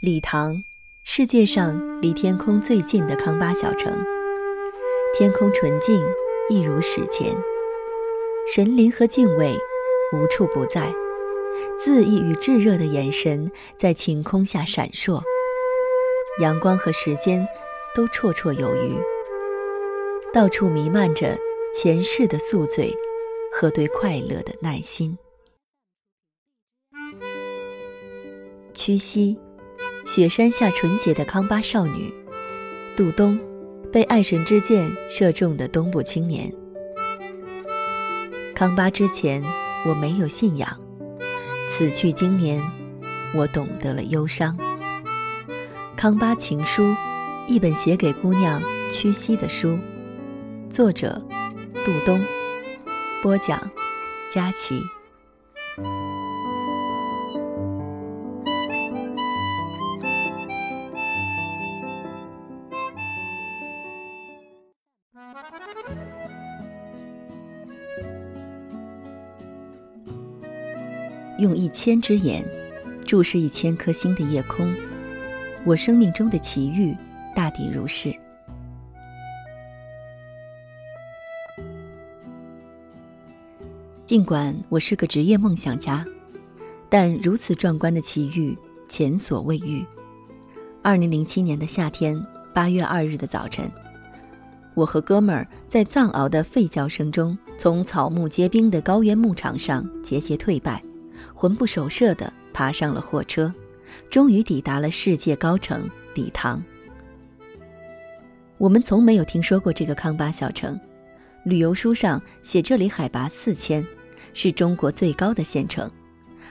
理塘，世界上离天空最近的康巴小城。天空纯净，一如史前。神灵和敬畏无处不在，恣意与炙热的眼神在晴空下闪烁。阳光和时间都绰绰有余，到处弥漫着前世的宿醉和对快乐的耐心。屈膝。雪山下纯洁的康巴少女，杜冬，被爱神之箭射中的东部青年。康巴之前，我没有信仰；此去经年，我懂得了忧伤。康巴情书，一本写给姑娘屈膝的书。作者：杜冬。播讲：佳琪。用一千只眼注视一千颗星的夜空，我生命中的奇遇大抵如是。尽管我是个职业梦想家，但如此壮观的奇遇前所未遇。二零零七年的夏天，八月二日的早晨，我和哥们儿在藏獒的吠叫声中，从草木皆兵的高原牧场上节节退败。魂不守舍地爬上了货车，终于抵达了世界高城理塘。我们从没有听说过这个康巴小城，旅游书上写这里海拔四千，是中国最高的县城，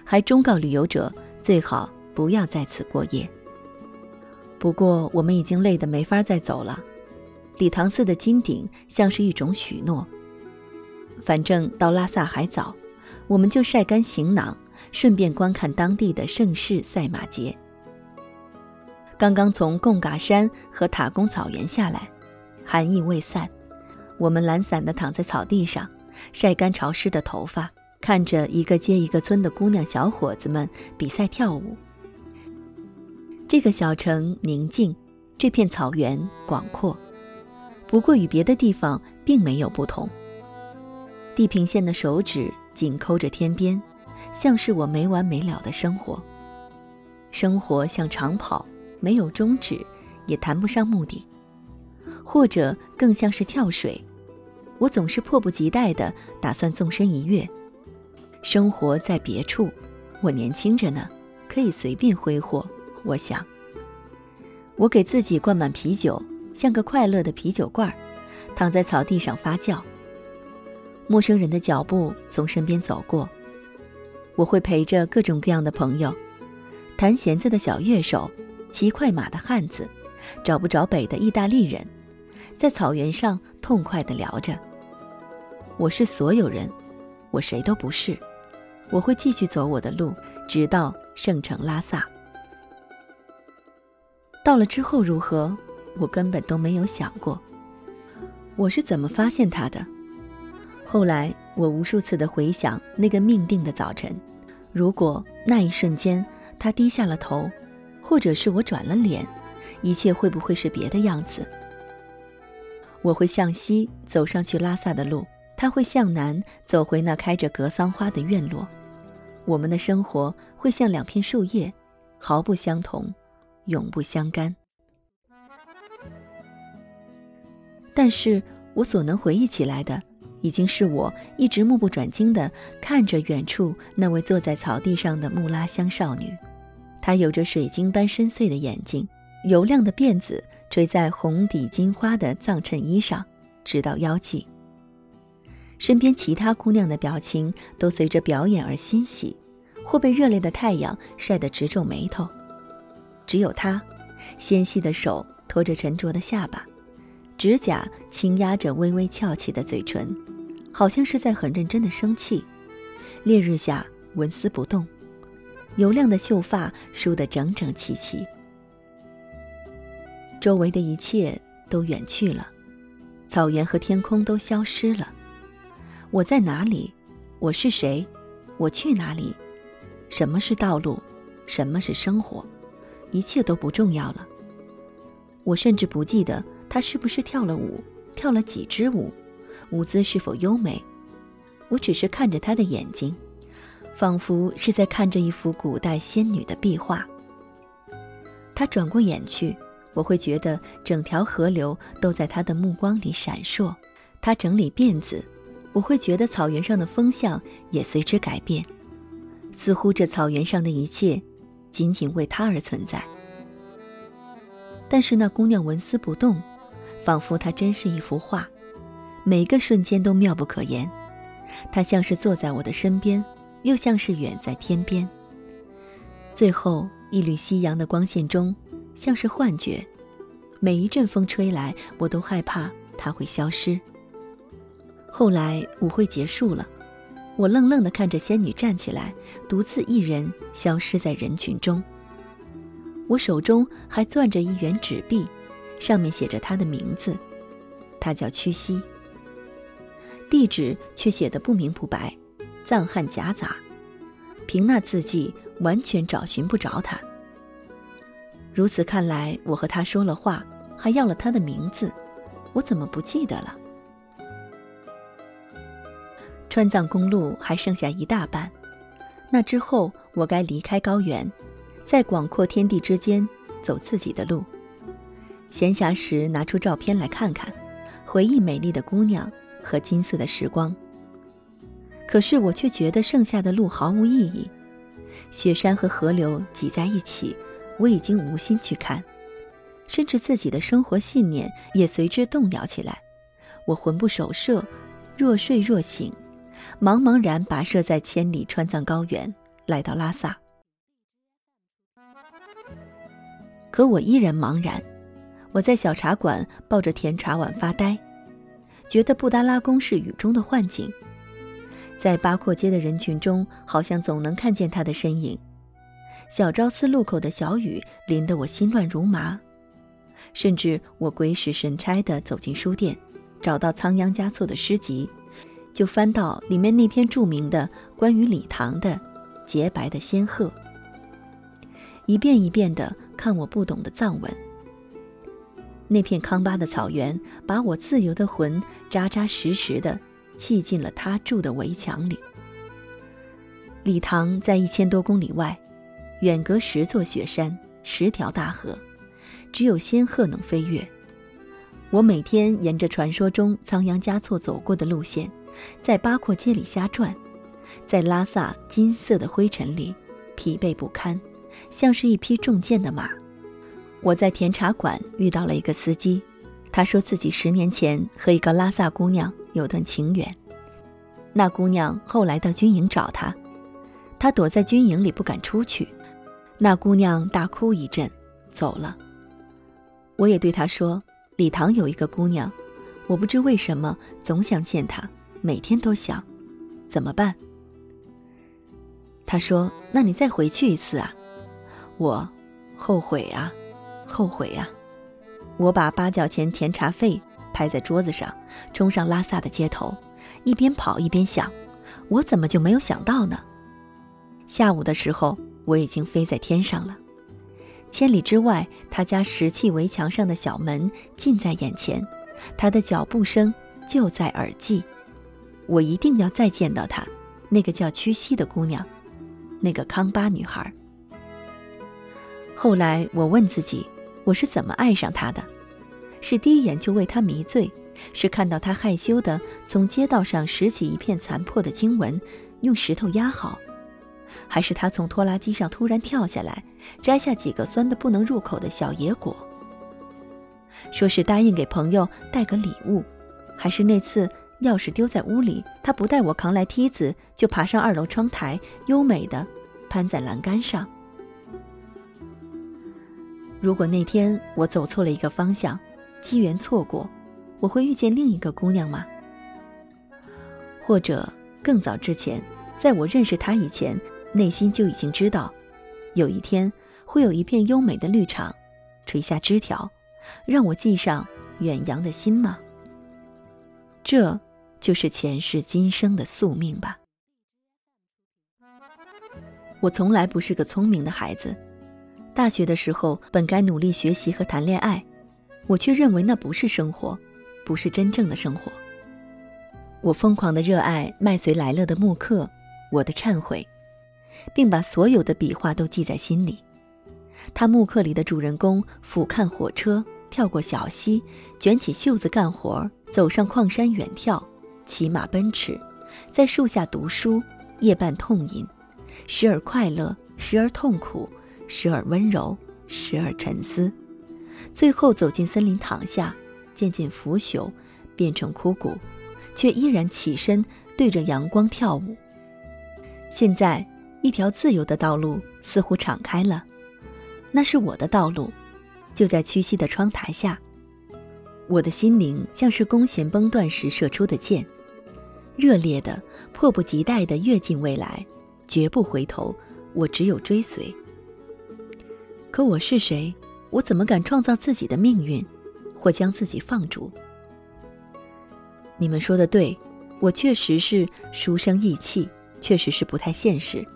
还忠告旅游者最好不要在此过夜。不过我们已经累得没法再走了，理塘寺的金顶像是一种许诺。反正到拉萨还早，我们就晒干行囊。顺便观看当地的盛世赛马节。刚刚从贡嘎山和塔公草原下来，寒意未散，我们懒散地躺在草地上，晒干潮湿的头发，看着一个接一个村的姑娘小伙子们比赛跳舞。这个小城宁静，这片草原广阔，不过与别的地方并没有不同。地平线的手指紧抠着天边。像是我没完没了的生活，生活像长跑，没有终止，也谈不上目的，或者更像是跳水，我总是迫不及待地打算纵身一跃。生活在别处，我年轻着呢，可以随便挥霍。我想，我给自己灌满啤酒，像个快乐的啤酒罐，躺在草地上发酵。陌生人的脚步从身边走过。我会陪着各种各样的朋友，弹弦子的小乐手，骑快马的汉子，找不着北的意大利人，在草原上痛快地聊着。我是所有人，我谁都不是。我会继续走我的路，直到圣城拉萨。到了之后如何，我根本都没有想过。我是怎么发现他的？后来我无数次的回想那个命定的早晨。如果那一瞬间他低下了头，或者是我转了脸，一切会不会是别的样子？我会向西走上去拉萨的路，他会向南走回那开着格桑花的院落。我们的生活会像两片树叶，毫不相同，永不相干。但是我所能回忆起来的。已经是我一直目不转睛地看着远处那位坐在草地上的穆拉香少女，她有着水晶般深邃的眼睛，油亮的辫子垂在红底金花的藏衬衣上，直到腰际。身边其他姑娘的表情都随着表演而欣喜，或被热烈的太阳晒得直皱眉头，只有她，纤细的手托着沉着的下巴。指甲轻压着微微翘起的嘴唇，好像是在很认真的生气。烈日下纹丝不动，油亮的秀发梳得整整齐齐。周围的一切都远去了，草原和天空都消失了。我在哪里？我是谁？我去哪里？什么是道路？什么是生活？一切都不重要了。我甚至不记得她是不是跳了舞，跳了几支舞，舞姿是否优美。我只是看着她的眼睛，仿佛是在看着一幅古代仙女的壁画。她转过眼去，我会觉得整条河流都在她的目光里闪烁。她整理辫子，我会觉得草原上的风向也随之改变，似乎这草原上的一切，仅仅为她而存在。但是那姑娘纹丝不动，仿佛她真是一幅画，每个瞬间都妙不可言。她像是坐在我的身边，又像是远在天边。最后一缕夕阳的光线中，像是幻觉，每一阵风吹来，我都害怕它会消失。后来舞会结束了，我愣愣地看着仙女站起来，独自一人消失在人群中。我手中还攥着一元纸币，上面写着他的名字，他叫屈膝。地址却写得不明不白，藏汉夹杂，凭那字迹完全找寻不着他。如此看来，我和他说了话，还要了他的名字，我怎么不记得了？川藏公路还剩下一大半，那之后我该离开高原，在广阔天地之间走自己的路。闲暇时拿出照片来看看，回忆美丽的姑娘。和金色的时光。可是我却觉得剩下的路毫无意义，雪山和河流挤在一起，我已经无心去看，甚至自己的生活信念也随之动摇起来。我魂不守舍，若睡若醒，茫茫然跋涉在千里川藏高原，来到拉萨。可我依然茫然，我在小茶馆抱着甜茶碗发呆。觉得布达拉宫是雨中的幻景，在八廓街的人群中，好像总能看见他的身影。小昭寺路口的小雨淋得我心乱如麻，甚至我鬼使神差地走进书店，找到仓央嘉措的诗集，就翻到里面那篇著名的关于礼堂的《洁白的仙鹤》，一遍一遍地看我不懂的藏文。那片康巴的草原，把我自由的魂扎扎实实地砌进了他住的围墙里。礼堂在一千多公里外，远隔十座雪山、十条大河，只有仙鹤能飞越。我每天沿着传说中仓央嘉措走过的路线，在八廓街里瞎转，在拉萨金色的灰尘里疲惫不堪，像是一匹中箭的马。我在甜茶馆遇到了一个司机，他说自己十年前和一个拉萨姑娘有段情缘，那姑娘后来到军营找他，他躲在军营里不敢出去，那姑娘大哭一阵，走了。我也对他说，礼堂有一个姑娘，我不知为什么总想见她，每天都想，怎么办？他说，那你再回去一次啊，我后悔啊。后悔呀！我把八角钱甜茶费拍在桌子上，冲上拉萨的街头，一边跑一边想：我怎么就没有想到呢？下午的时候，我已经飞在天上了。千里之外，他家石砌围墙上的小门近在眼前，他的脚步声就在耳际。我一定要再见到她，那个叫屈膝的姑娘，那个康巴女孩。后来我问自己。我是怎么爱上他的？是第一眼就为他迷醉，是看到他害羞地从街道上拾起一片残破的经文，用石头压好，还是他从拖拉机上突然跳下来，摘下几个酸得不能入口的小野果？说是答应给朋友带个礼物，还是那次钥匙丢在屋里，他不带我扛来梯子，就爬上二楼窗台，优美的攀在栏杆上？如果那天我走错了一个方向，机缘错过，我会遇见另一个姑娘吗？或者更早之前，在我认识她以前，内心就已经知道，有一天会有一片优美的绿场，垂下枝条，让我系上远扬的心吗？这就是前世今生的宿命吧。我从来不是个聪明的孩子。大学的时候本该努力学习和谈恋爱，我却认为那不是生活，不是真正的生活。我疯狂的热爱麦穗来了的木刻，我的忏悔，并把所有的笔画都记在心里。他木刻里的主人公俯瞰火车，跳过小溪，卷起袖子干活，走上矿山远眺，骑马奔驰，在树下读书，夜半痛饮，时而快乐，时而痛苦，时而温柔，时而沉思，最后走进森林躺下，渐渐腐朽，变成枯骨。却依然起身对着阳光跳舞。现在，一条自由的道路似乎敞开了，那是我的道路，就在屈膝的窗台下。我的心灵像是弓弦崩断时射出的箭，热烈的、迫不及待地跃进未来，绝不回头。我只有追随。可我是谁？我怎么敢创造自己的命运，或将自己放逐？你们说的对，我确实是书生意气，确实是不太现实。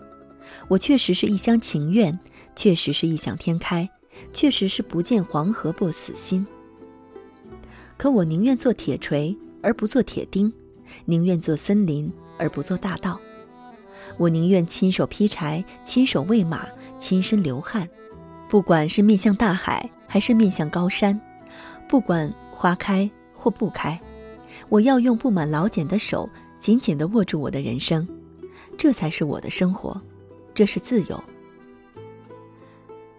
我确实是一厢情愿，确实是异想天开，确实是不见黄河不死心。可我宁愿做铁锤而不做铁钉，宁愿做森林而不做大道。我宁愿亲手劈柴，亲手喂马，亲身流汗，不管是面向大海还是面向高山，不管花开或不开。我要用布满老茧的手紧紧地握住我的人生，这才是我的生活，这是自由。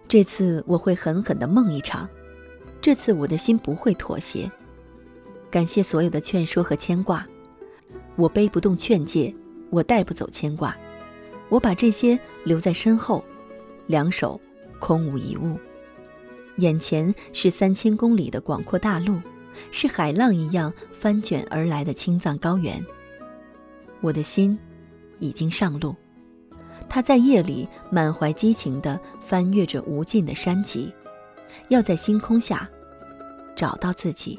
这次我会狠狠地梦一场，这次我的心不会妥协。感谢所有的劝说和牵挂，我背不动劝诫，我带不走牵挂，我把这些留在身后，两手空无一物，眼前是三千公里的广阔大陆。是海浪一样翻卷而来的青藏高原。我的心已经上路，他在夜里满怀激情地翻越着无尽的山脊，要在星空下找到自己。